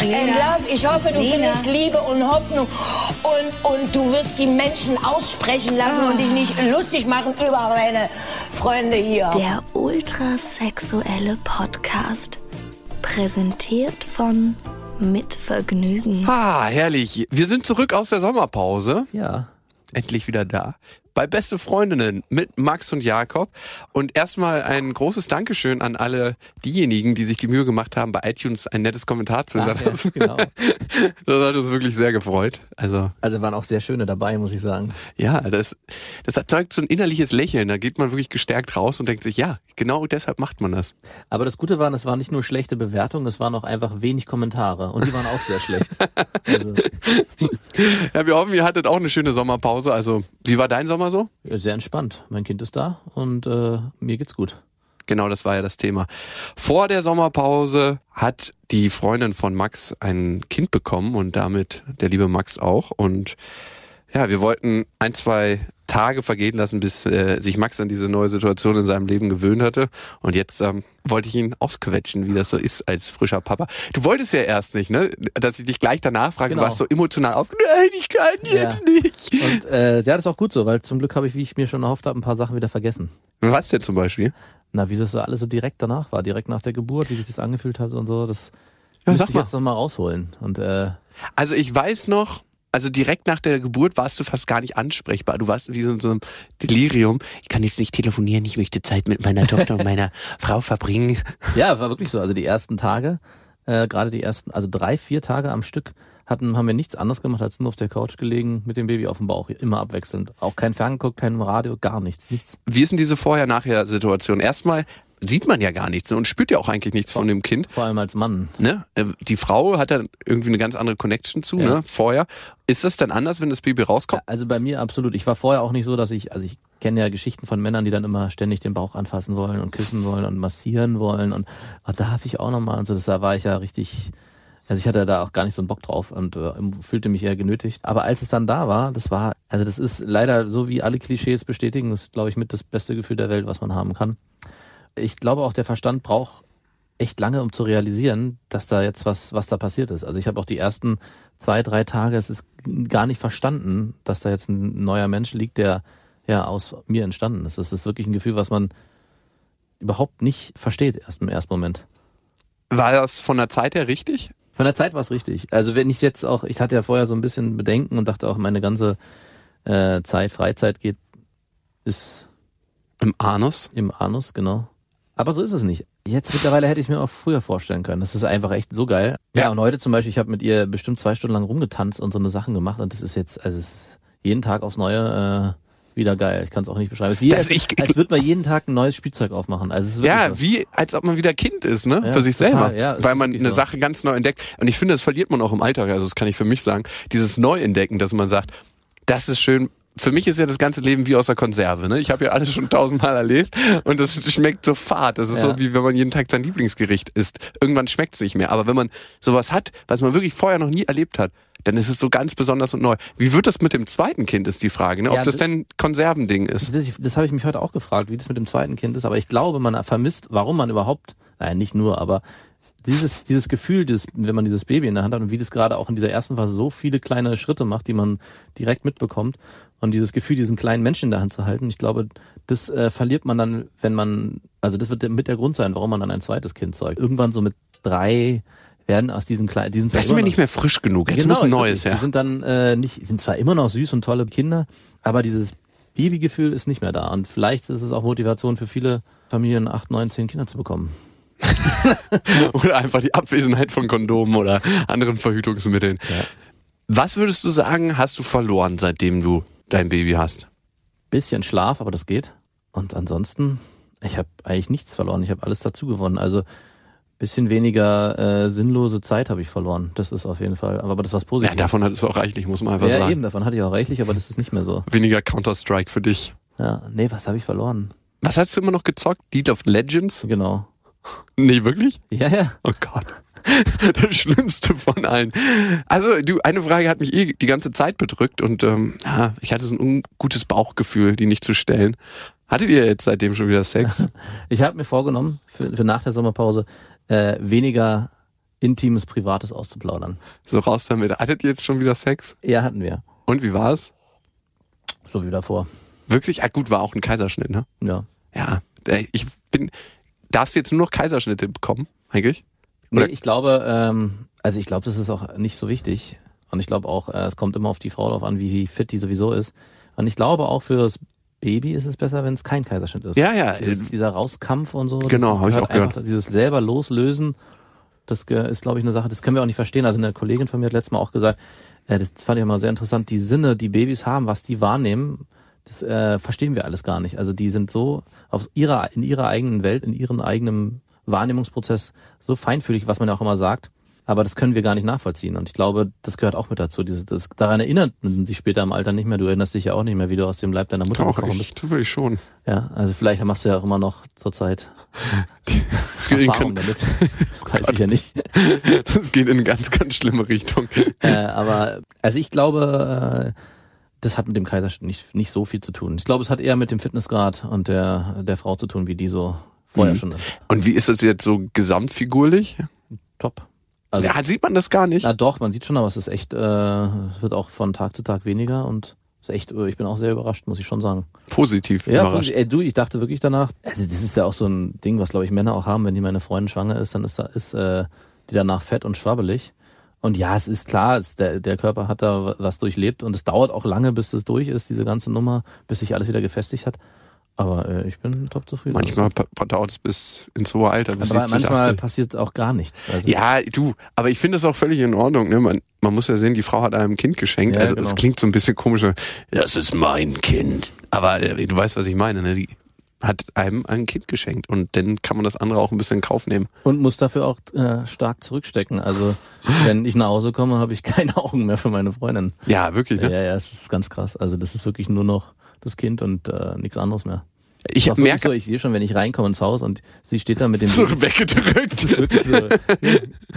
and love. Ich hoffe, du Nina. findest Liebe und Hoffnung und, und du wirst die Menschen aussprechen lassen und dich nicht lustig machen über meine Freunde hier. Der ultrasexuelle Podcast. Präsentiert von Mit Vergnügen. Ah, herrlich. Wir sind zurück aus der Sommerpause. Ja. Endlich wieder da. Bei Beste Freundinnen mit Max und Jakob. Und erstmal ein großes Dankeschön an alle diejenigen, die sich die Mühe gemacht haben, bei iTunes ein nettes Kommentar zu Ach, ja, hinterlassen. genau. Das hat uns wirklich sehr gefreut. Also, Also waren auch sehr schöne dabei, muss ich sagen. ja, das, das erzeugt so ein innerliches Lächeln. Da geht man wirklich gestärkt raus und denkt sich, ja, genau deshalb macht man das. Aber das Gute war, es waren nicht nur schlechte Bewertungen, es waren auch einfach wenig Kommentare. Und die waren auch sehr schlecht. Also, Ja, wir hoffen, ihr hattet auch eine schöne Sommerpause. Also, wie war dein Sommer so? ja, sehr entspannt. Mein Kind ist da und äh, mir geht's gut. Genau, das war ja das Thema. Vor der Sommerpause hat die Freundin von Max ein Kind bekommen und damit der liebe Max auch. Und ja, wir wollten ein, zwei Tage vergehen lassen, bis äh, sich Max an diese neue Situation in seinem Leben gewöhnt hatte. Und jetzt ähm, wollte ich ihn ausquetschen, wie das so ist als frischer Papa. Du wolltest ja erst nicht, ne? Dass ich dich gleich danach frage, Genau. du warst so emotional auf. Nein, ich kann jetzt Ja. nicht. Und äh, ja, das ist auch gut so, weil zum Glück habe ich, wie ich mir schon erhofft habe, ein paar Sachen wieder vergessen. Was denn zum Beispiel? Na, wie das so alles so direkt danach war, direkt nach der Geburt, wie sich das angefühlt hat und so, das Ja, müsste ich mal. jetzt nochmal rausholen. Und äh, Also ich weiß noch, also direkt nach der Geburt warst du fast gar nicht ansprechbar. Du warst wie so in so einem Delirium. Ich kann jetzt nicht telefonieren, ich möchte Zeit mit meiner Tochter und meiner Frau verbringen. Ja, war wirklich so. Also die ersten Tage, äh, gerade die ersten, also drei, vier Tage am Stück hatten, haben wir nichts anderes gemacht, als nur auf der Couch gelegen mit dem Baby auf dem Bauch, immer abwechselnd. Auch kein Fernsehen geguckt, kein Radio, gar nichts, nichts. Wie ist denn diese Vorher-Nachher-Situation? Erstmal sieht man ja gar nichts und spürt ja auch eigentlich nichts von dem Kind. Vor allem als Mann. Ne? Äh, Die Frau hat dann irgendwie eine ganz andere Connection zu, Ja. ne? Vorher. Ist das dann anders, wenn das Baby rauskommt? Also bei mir absolut. Ich war vorher auch nicht so, dass ich, also ich kenne ja Geschichten von Männern, die dann immer ständig den Bauch anfassen wollen und küssen wollen und massieren wollen und oh, darf ich auch nochmal und so. Das, da war ich ja richtig, also ich hatte da auch gar nicht so einen Bock drauf und äh, fühlte mich eher genötigt. Aber als es dann da war, das war, also das ist leider so wie alle Klischees bestätigen, das ist, glaube ich, mit das beste Gefühl der Welt, was man haben kann. Ich glaube auch, der Verstand braucht echt lange, um zu realisieren, dass da jetzt was, was da passiert ist. Also ich habe auch die ersten zwei, drei Tage, es ist gar nicht verstanden, dass da jetzt ein neuer Mensch liegt, der ja aus mir entstanden ist. Das ist wirklich ein Gefühl, was man überhaupt nicht versteht erst im ersten Moment. War das von der Zeit her richtig? Von der Zeit war es richtig. Also wenn ich jetzt auch, ich hatte ja vorher so ein bisschen Bedenken und dachte auch, meine ganze äh, Zeit, Freizeit geht, ist Im Anus? im Anus, genau. Aber so ist es nicht. Jetzt mittlerweile hätte ich es mir auch früher vorstellen können. Das ist einfach echt so geil. Ja, Ja. und heute zum Beispiel, ich habe mit ihr bestimmt zwei Stunden lang rumgetanzt und so eine Sachen gemacht und das ist jetzt, also es ist jeden Tag aufs Neue äh, wieder geil. Ich kann es auch nicht beschreiben. Es ist als, ich- als würde man jeden Tag ein neues Spielzeug aufmachen. Also Ja, so. wie als ob man wieder Kind ist, ne? Ja, für sich total, selber. ja, weil man eine so. Sache ganz neu entdeckt. Und ich finde, das verliert man auch im Alltag. Also das kann ich für mich sagen. Dieses Neuentdecken, dass man sagt, das ist schön. Für mich ist ja das ganze Leben wie aus der Konserve. Ne? Ich habe ja alles schon tausendmal erlebt und das schmeckt so fad. Das ist Ja. so, wie wenn man jeden Tag sein Lieblingsgericht isst. Irgendwann schmeckt es nicht mehr. Aber wenn man sowas hat, was man wirklich vorher noch nie erlebt hat, dann ist es so ganz besonders und neu. Wie wird das mit dem zweiten Kind, ist die Frage. Ne? Ob Ja, das denn ein Konservending ist. Das, das habe ich mich heute auch gefragt, wie das mit dem zweiten Kind ist. Aber ich glaube, man vermisst, warum man überhaupt, nein, nicht nur, aber dieses, dieses Gefühl, dieses, wenn man dieses Baby in der Hand hat und wie das gerade auch in dieser ersten Phase so viele kleine Schritte macht, die man direkt mitbekommt und dieses Gefühl, diesen kleinen Menschen in der Hand zu halten, ich glaube, das äh, verliert man dann, wenn man, also das wird mit der Grund sein, warum man dann ein zweites Kind zeugt. Irgendwann so mit drei werden aus diesen kleinen, diesen Das ist mir nicht mehr frisch genug. Jetzt muss ein neues her. Die sind dann äh, nicht, sind zwar immer noch süß und tolle Kinder, aber dieses Babygefühl ist nicht mehr da. Und vielleicht ist es auch Motivation für viele Familien, acht, neun, zehn Kinder zu bekommen. oder einfach die Abwesenheit von Kondomen oder anderen Verhütungsmitteln. Ja. Was würdest du sagen, hast du verloren, seitdem du dein Baby hast? Bisschen Schlaf, aber das geht. Und ansonsten, ich habe eigentlich nichts verloren. Ich habe alles dazu gewonnen. Also bisschen weniger äh, sinnlose Zeit habe ich verloren. Das ist auf jeden Fall. Aber das was Ja, Positives. davon hat es auch reichlich, muss man einfach ja, sagen. eben, davon hatte ich auch reichlich, aber das ist nicht mehr so. Weniger Counter-Strike für dich. Ja, nee, was habe ich verloren? Was hast du immer noch gezockt? League of Legends? Genau. Nee, wirklich? Ja, ja. Oh Gott. Das Schlimmste von allen. Also, du, eine Frage hat mich eh die ganze Zeit bedrückt und ähm, ja, ich hatte so ein ungutes Bauchgefühl, die nicht zu stellen. Hattet ihr jetzt seitdem schon wieder Sex? Ich habe mir vorgenommen, für, für nach der Sommerpause äh, weniger intimes, privates auszuplaudern. So raus damit. Hattet ihr jetzt schon wieder Sex? Ja, hatten wir. Und wie war's? So wie davor. Wirklich? Ah, gut, war auch ein Kaiserschnitt, ne? Ja. Ja. Ich bin. Darfst du jetzt nur noch Kaiserschnitte bekommen, eigentlich? Nee, ich glaube, ähm, also ich glaube, das ist auch nicht so wichtig. Und ich glaube auch, äh, es kommt immer auf die Frau drauf an, wie fit die sowieso ist. Und ich glaube auch für das Baby ist es besser, wenn es kein Kaiserschnitt ist. Ja, ja. Dieses, dieser Rauskampf und so. Genau, ist- hab ich auch gehört. einfach- Dieses selber loslösen, das ist, glaube ich, eine Sache, das können wir auch nicht verstehen. Also eine Kollegin von mir hat letztes Mal auch gesagt, äh, das fand ich immer sehr interessant, die Sinne, die Babys haben, was die wahrnehmen, das äh, verstehen wir alles gar nicht. Also die sind so auf ihrer, in ihrer eigenen Welt, in ihrem eigenen Wahrnehmungsprozess so feinfühlig, was man ja auch immer sagt. Aber das können wir gar nicht nachvollziehen. Und ich glaube, das gehört auch mit dazu. Diese, das, daran erinnert man sich später im Alter nicht mehr. Du erinnerst dich ja auch nicht mehr, wie du aus dem Leib deiner Mutter Auch gekommen bist. will ich schon. Ja, also vielleicht machst du ja auch immer noch zurzeit Erfahrung damit. Weiß ich ja nicht. Das geht in eine ganz, ganz schlimme Richtung. Äh, aber also ich glaube, äh, das hat mit dem Kaiserschnitt nicht, nicht so viel zu tun. Ich glaube, es hat eher mit dem Fitnessgrad und der, der Frau zu tun, wie die so vorher Mhm. schon ist. Und wie ist das jetzt so gesamtfigurlich? Top. Also, ja, sieht man das gar nicht. na doch, man sieht schon, aber es ist echt, äh, es wird auch von Tag zu Tag weniger und ist echt, äh, ich bin auch sehr überrascht, muss ich schon sagen. Positiv Ja, überrascht. ey, du, ich dachte wirklich danach, also das ist ja auch so ein Ding, was glaube ich Männer auch haben, wenn die meine Freundin schwanger ist, dann ist, da- ist äh, die danach fett und schwabbelig. Und ja, es ist klar, es, der, der Körper hat da was durchlebt und es dauert auch lange, bis es durch ist, diese ganze Nummer, bis sich alles wieder gefestigt hat. Aber äh, ich bin top zufrieden. Manchmal dauert es bis ins hohe Alter, bis aber 70, manchmal 80. passiert auch gar nichts. Also, Ja, du, aber ich finde das auch völlig in Ordnung. Ne? Man, man muss ja sehen, die Frau hat einem ein Kind geschenkt. Ja, also das genau. klingt so ein bisschen komisch. Das ist mein Kind. Aber äh, du weißt, was ich meine. Ne? Die hat einem ein Kind geschenkt und dann kann man das andere auch ein bisschen in Kauf nehmen. Und muss dafür auch äh, stark zurückstecken. Also wenn ich nach Hause komme, habe ich keine Augen mehr für meine Freundin. Ja, wirklich. Ne? Ja, ja, es ist ganz krass. Also das ist wirklich nur noch das Kind und äh, nichts anderes mehr. Ich merke, so, ich sehe schon, wenn ich reinkomme ins Haus und sie steht da mit dem so Baby. weggedrückt. So,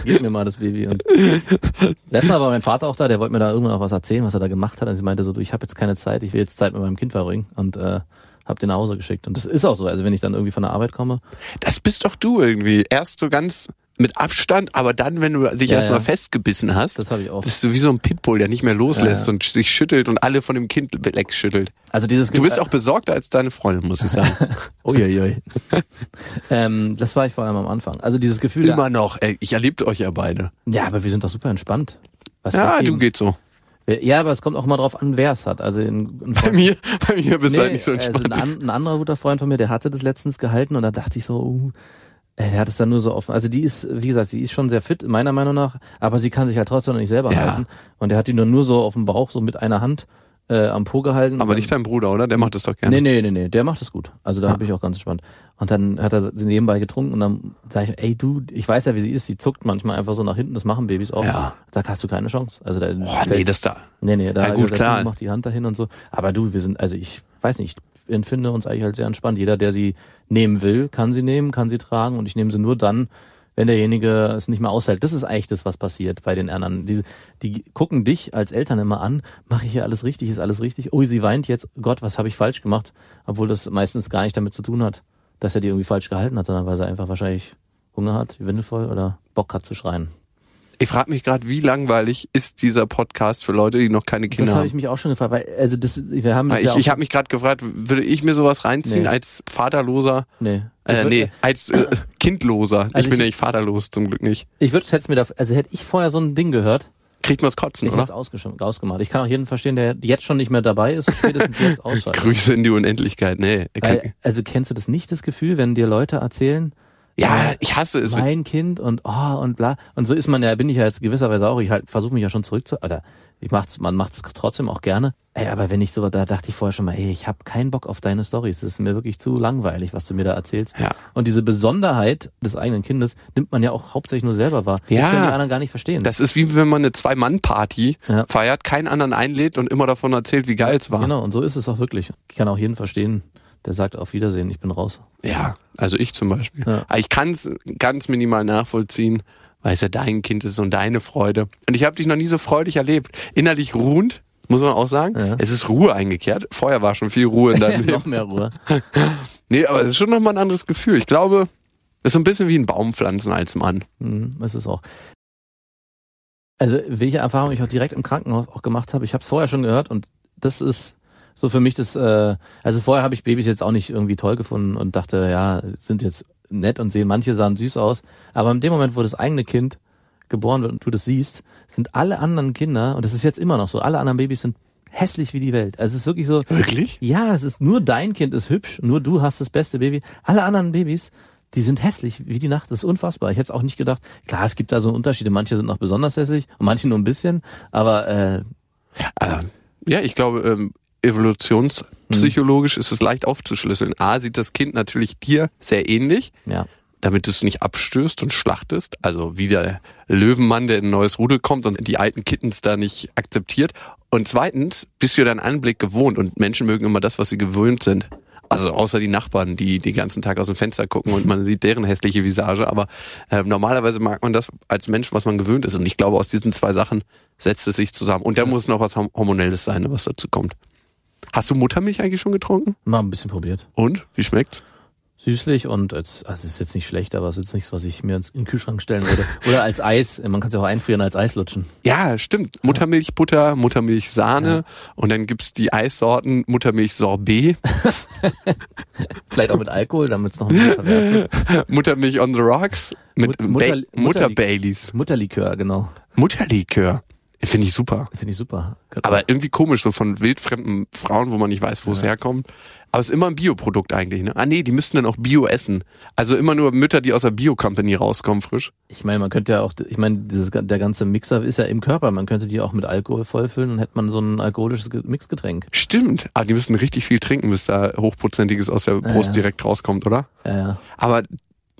gib mir mal das Baby. Und letztes Mal war mein Vater auch da, der wollte mir da irgendwann auch was erzählen, was er da gemacht hat. Und sie meinte so, du, ich habe jetzt keine Zeit, ich will jetzt Zeit mit meinem Kind verbringen und äh, hab den nach Hause geschickt. Und das ist auch so. Also wenn ich dann irgendwie von der Arbeit komme, Das bist doch du irgendwie. Erst so ganz mit Abstand, aber dann, wenn du dich Ja, erstmal ja. festgebissen hast, das habe ich auch. bist du wie so ein Pitbull, der nicht mehr loslässt Ja, und sich schüttelt und alle von dem Kind wegschüttelt. Also dieses Du bist auch besorgter als deine Freundin, muss ich sagen. Uiuiui. ähm, das war ich vor allem am Anfang. Also dieses Gefühl, Immer noch. Ey, ich erlebte euch ja beide. ja, aber wir sind doch super entspannt. Was Ja, du geht so. Ja, aber es kommt auch mal drauf an, wer es hat. Also in, in Bei mir, bei mir bist du halt nicht so also entspannt. ein, an, ein anderer guter Freund von mir, der hatte das letztens gehalten und da dachte ich so, uh, ey, der hat es dann nur so offen. Also die ist, wie gesagt, sie ist schon sehr fit, meiner Meinung nach, aber sie kann sich halt trotzdem noch nicht selber Ja. halten. Und der hat die nur, nur so auf dem Bauch, so mit einer Hand äh, am Po gehalten. aber nicht dein Bruder, oder? Der macht das doch gerne. Nee, nee, nee, nee, der macht das gut. Also da bin ich auch ganz entspannt. Und dann hat er sie nebenbei getrunken und dann sage ich, ey du, ich weiß ja, wie sie ist, sie zuckt manchmal einfach so nach hinten, das machen Babys auch. Ja. Da hast du keine Chance. Also da Oh, nee, das da. Nee, nee, da Ja, gut, klar. Macht die Hand dahin und so. Aber du, wir sind, also ich weiß nicht, ich empfinde uns eigentlich halt sehr entspannt. Jeder, der sie nehmen will, kann sie nehmen, kann sie tragen und ich nehme sie nur dann, wenn derjenige es nicht mehr aushält. Das ist eigentlich das, was passiert bei den anderen. Die, die gucken dich als Eltern immer an, mache ich hier alles richtig, ist alles richtig? Oh, sie weint jetzt, Gott, was habe ich falsch gemacht? Obwohl das meistens gar nicht damit zu tun hat, dass er die irgendwie falsch gehalten hat, sondern weil sie einfach wahrscheinlich Hunger hat, die Windel voll oder Bock hat zu schreien. Ich frage mich gerade, wie langweilig ist dieser Podcast für Leute, die noch keine Kinder das habe haben? ich mich auch schon gefragt, weil, also das, wir haben das Weil ja ich ich habe mich gerade gefragt, würde ich mir sowas reinziehen Nee. als Vaterloser? nee. Ich Äh, nee, als äh, Kindloser. Also ich bin ich- ja nicht vaterlos, zum Glück nicht. Ich würde hätte mir da, also hätte ich vorher so ein Ding gehört, Kriegt man das Kotzen, ich hätte es oder? ausgesch- ausgemacht. Ich kann auch jeden verstehen, der jetzt schon nicht mehr dabei ist, spätestens jetzt ausschalten. Grüße in die Unendlichkeit. Nee, Weil, also kennst du das nicht, das Gefühl, wenn dir Leute erzählen, Ja, ich hasse es. mein Kind und oh und bla. Und so ist man ja, bin ich ja jetzt gewisserweise auch. Ich halt versuche mich ja schon zurück zu. Oder ich mach's, man macht's trotzdem auch gerne. Ey, aber wenn ich so, da dachte ich vorher schon mal, ey, ich habe keinen Bock auf deine Stories. Das ist mir wirklich zu langweilig, was du mir da erzählst. Ja. Und diese Besonderheit des eigenen Kindes nimmt man ja auch hauptsächlich nur selber wahr. Das Ja. können die anderen gar nicht verstehen. Das ist wie wenn man eine Zwei-Mann-Party Ja. feiert, keinen anderen einlädt und immer davon erzählt, wie geil es war. Genau, und so ist es auch wirklich. Ich kann auch jeden verstehen, der sagt auf Wiedersehen, ich bin raus. Ja, also ich zum Beispiel. Ja. Ich kann es ganz minimal nachvollziehen, weil es ja dein Kind ist und deine Freude. Und ich habe dich noch nie so freudig erlebt. Innerlich ruhend, muss man auch sagen. Ja. Es ist Ruhe eingekehrt. Vorher war schon viel Ruhe in deinem Noch Leben. mehr Ruhe. Nee, aber es ist schon nochmal ein anderes Gefühl. Ich glaube, es ist so ein bisschen wie ein Baum pflanzen als Mann. Mhm, ist es auch. Also, welche Erfahrung ich auch direkt im Krankenhaus auch gemacht habe, ich habe es vorher schon gehört und das ist so für mich das, äh, also vorher habe ich Babys jetzt auch nicht irgendwie toll gefunden und dachte, ja, sind jetzt nett und sehen, manche sahen süß aus, aber in dem Moment, wo das eigene Kind geboren wird und du das siehst, sind alle anderen Kinder, und das ist jetzt immer noch so, alle anderen Babys sind hässlich wie die Welt. Also es ist wirklich so, Wirklich? ja, es ist nur dein Kind ist hübsch, nur du hast das beste Baby. Alle anderen Babys, die sind hässlich wie die Nacht. Das ist unfassbar. Ich hätte es auch nicht gedacht. Klar, es gibt da so Unterschiede. Manche sind noch besonders hässlich und manche nur ein bisschen. Aber äh, Äh, ja, ich glaube, ähm, evolutionspsychologisch ist es leicht aufzuschlüsseln. A, sieht das Kind natürlich dir sehr ähnlich. ja, damit du es nicht abstößt und schlachtest. Also wie der Löwenmann, der in ein neues Rudel kommt und die alten Kittens da nicht akzeptiert. Und zweitens bist du deinen Anblick gewohnt und Menschen mögen immer das, was sie gewöhnt sind. Also außer die Nachbarn, die den ganzen Tag aus dem Fenster gucken und man sieht deren hässliche Visage. Aber äh, normalerweise mag man das als Mensch, was man gewöhnt ist. Und ich glaube, aus diesen zwei Sachen setzt es sich zusammen. Und da muss noch was Horm- Hormonelles sein, was dazu kommt. Hast du Muttermilch eigentlich schon getrunken? mal ein bisschen probiert. Und? Wie schmeckt's? Süßlich und als, also es ist jetzt nicht schlecht, aber es ist jetzt nichts, was ich mir ins, in den Kühlschrank stellen würde. Oder als Eis. Man kann es ja auch einfrieren als Eis lutschen. Ja, stimmt. Muttermilchbutter, Muttermilchsahne Ja. und dann gibt's die Eissorten Muttermilch-Sorbet, Vielleicht auch mit Alkohol, damit es noch ein bisschen pervers wird. Muttermilch on the rocks mit Mut- Mutter- Baileys. Mutterlikör, genau. Mutterlikör. Finde ich super. Finde ich super. Aber irgendwie komisch, so von wildfremden Frauen, wo man nicht weiß, wo es herkommt. Aber es ist immer ein Bioprodukt eigentlich, ne? Ah nee, die müssten dann auch Bio essen. Also immer nur Mütter, die aus der Bio-Company rauskommen, frisch. Ich meine, man könnte ja auch, ich meine, dieses, der ganze Mixer ist ja im Körper. Man könnte die auch mit Alkohol vollfüllen und hätte man so ein alkoholisches Ge- Mixgetränk. Stimmt. Aber die müssen richtig viel trinken, bis da Hochprozentiges aus der Brust ja. direkt rauskommt, oder? Ja, ja. Aber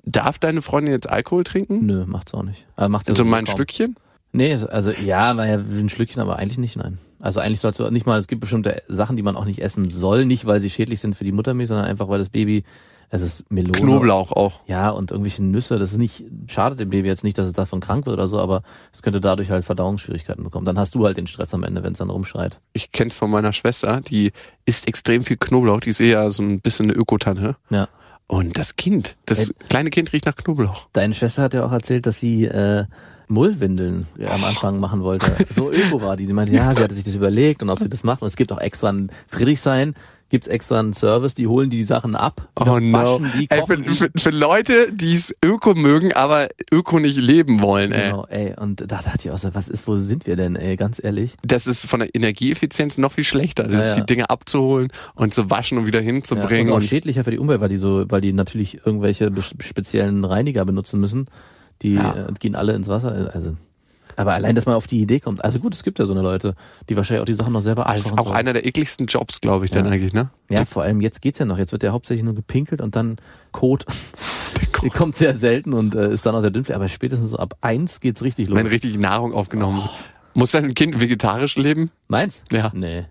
darf deine Freundin jetzt Alkohol trinken? Nö, macht's auch nicht. Aber macht's ja So sowieso mal ein kaum. Schlückchen? Nee, also ja, naja, ein Schlückchen, aber eigentlich nicht, nein. Also eigentlich sollst du nicht mal, es gibt bestimmte Sachen, die man auch nicht essen soll, nicht weil sie schädlich sind für die Muttermilch, sondern einfach weil das Baby, es ist Melone. Knoblauch auch. Ja, und irgendwelche Nüsse, das ist nicht, schadet dem Baby jetzt nicht, dass es davon krank wird oder so, aber es könnte dadurch halt Verdauungsschwierigkeiten bekommen. Dann hast du halt den Stress am Ende, wenn es dann rumschreit. Ich kenn's von meiner Schwester, die isst extrem viel Knoblauch, die ist eher so ein bisschen eine Ökotanne. Ja. Und das Kind, das Ey. kleine Kind riecht nach Knoblauch. Deine Schwester hat ja auch erzählt, dass sie äh, Mullwindeln ja, am Anfang machen wollte. So öko war die. Sie meinte, ja, sie hatte sich das überlegt und ob sie das macht. Und es gibt auch extra ein Friedrichshain, gibt's extra einen Service, die holen die Sachen ab, Oh no. waschen die, Ey, kochen für, die. für, für Leute, die es Öko mögen, aber Öko nicht leben wollen, ey. Genau, ey, und da dachte ich auch so, was ist, wo sind wir denn, ey, ganz ehrlich? Das ist von der Energieeffizienz noch viel schlechter, das, Ja, ja. die Dinge abzuholen und zu waschen und wieder Ja, hinzubringen. und auch schädlicher für die Umwelt, weil die so, weil die natürlich irgendwelche speziellen Reiniger benutzen müssen. Die Ja. äh, gehen alle ins Wasser. Also, aber allein, dass man auf die Idee kommt. Also gut, es gibt ja so eine Leute, die wahrscheinlich auch die Sachen noch selber das ist abkochen auch sollen. einer der ekligsten Jobs, glaube ich, dann Ja. eigentlich, ne? Ja, vor allem jetzt geht's ja noch. Jetzt wird ja hauptsächlich nur gepinkelt und dann Kot. Die kommt sehr selten und äh, ist dann auch sehr dünn. Aber spätestens so ab eins geht's richtig los. Wenn richtig Nahrung aufgenommen wird. Muss dein Kind vegetarisch leben? Meins? Ja. Nee.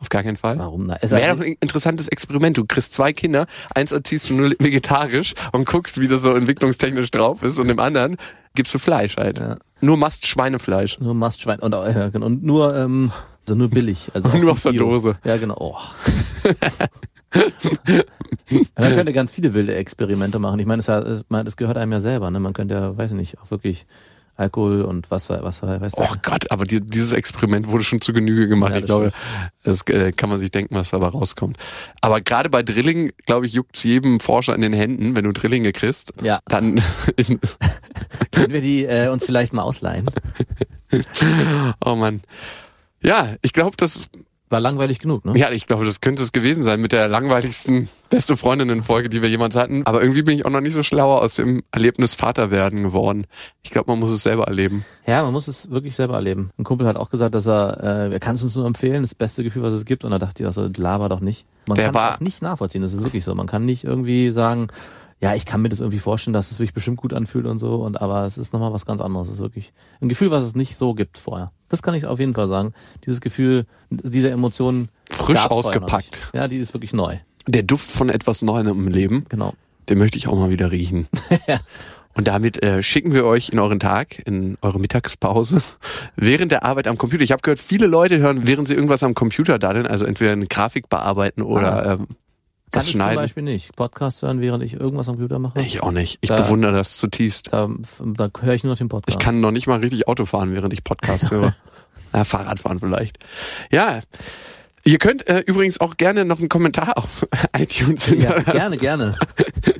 Auf gar keinen Fall. Warum? Na, es Wäre doch ein interessantes Experiment. Du kriegst zwei Kinder, eins erziehst du nur vegetarisch und guckst, wie das so entwicklungstechnisch drauf ist und dem anderen gibst du Fleisch halt. Ja. Nur Mast Schweinefleisch. nur Mastschwein und, äh, genau. und nur ähm, also nur billig. Also Nur aus der. Dose. Ja, genau. Oh. Man könnte ganz viele wilde Experimente machen. Ich meine, es, gehört einem ja selber. Ne? Man könnte ja, weiß ich nicht, auch wirklich Alkohol und was, was weiß der. Oh Gott, aber die, dieses Experiment wurde schon zu Genüge gemacht. Ja, ich das glaube, das äh, kann man sich denken, was dabei rauskommt. Aber gerade bei Drilling, glaube ich, juckt's jedem Forscher in den Händen, wenn du Drillinge kriegst. Ja, Dann können wir die äh, uns vielleicht mal ausleihen? oh Mann. Ja, ich glaube, das War langweilig genug, ne? Ja, ich glaube, das könnte es gewesen sein mit der langweiligsten beste Freundinnen-Folge, die wir jemals hatten. Aber irgendwie bin ich auch noch nicht so schlauer aus dem Erlebnis Vaterwerden geworden. Ich glaube, man muss es selber erleben. Ja, man muss es wirklich selber erleben. Ein Kumpel hat auch gesagt, dass er, äh, er kann es uns nur empfehlen, das beste Gefühl, was es gibt. Und da dachte also laber doch nicht. Man kann es auch nicht nachvollziehen. Das ist wirklich so. Man kann nicht irgendwie sagen, ja, ich kann mir das irgendwie vorstellen, dass es sich bestimmt gut anfühlt und so. Und aber es ist nochmal was ganz anderes. Es ist wirklich ein Gefühl, was es nicht so gibt vorher. Das kann ich auf jeden Fall sagen. Dieses Gefühl, diese Emotionen Frisch ausgepackt. Ja, die ist wirklich neu. Der Duft von etwas Neuem im Leben, Genau. den möchte ich auch mal wieder riechen. Und damit äh, schicken wir euch in euren Tag, in eure Mittagspause, während der Arbeit am Computer. Ich habe gehört, viele Leute hören, während sie irgendwas am Computer daddeln, also entweder eine Grafik bearbeiten oder ähm, Kann was ich zum schneiden. Beispiel nicht. Podcast hören, während ich irgendwas am Computer mache. Ich auch nicht. Ich Da- bewundere das zutiefst. Da, da höre ich nur noch den Podcast. Ich kann noch nicht mal richtig Auto fahren, während ich Podcast höre. Na, Fahrrad fahren vielleicht. Ja. Ihr könnt äh, übrigens auch gerne noch einen Kommentar auf iTunes ja, hinterlassen. gerne, gerne.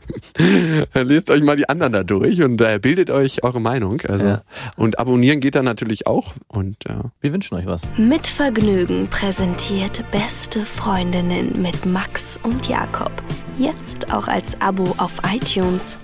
Lest euch mal die anderen da durch und äh, bildet euch eure Meinung. Also Ja. und abonnieren geht dann natürlich auch. Und äh, Wir wünschen euch was. Mit Vergnügen präsentiert Beste Freundinnen mit Max und Jakob. Jetzt auch als Abo auf iTunes.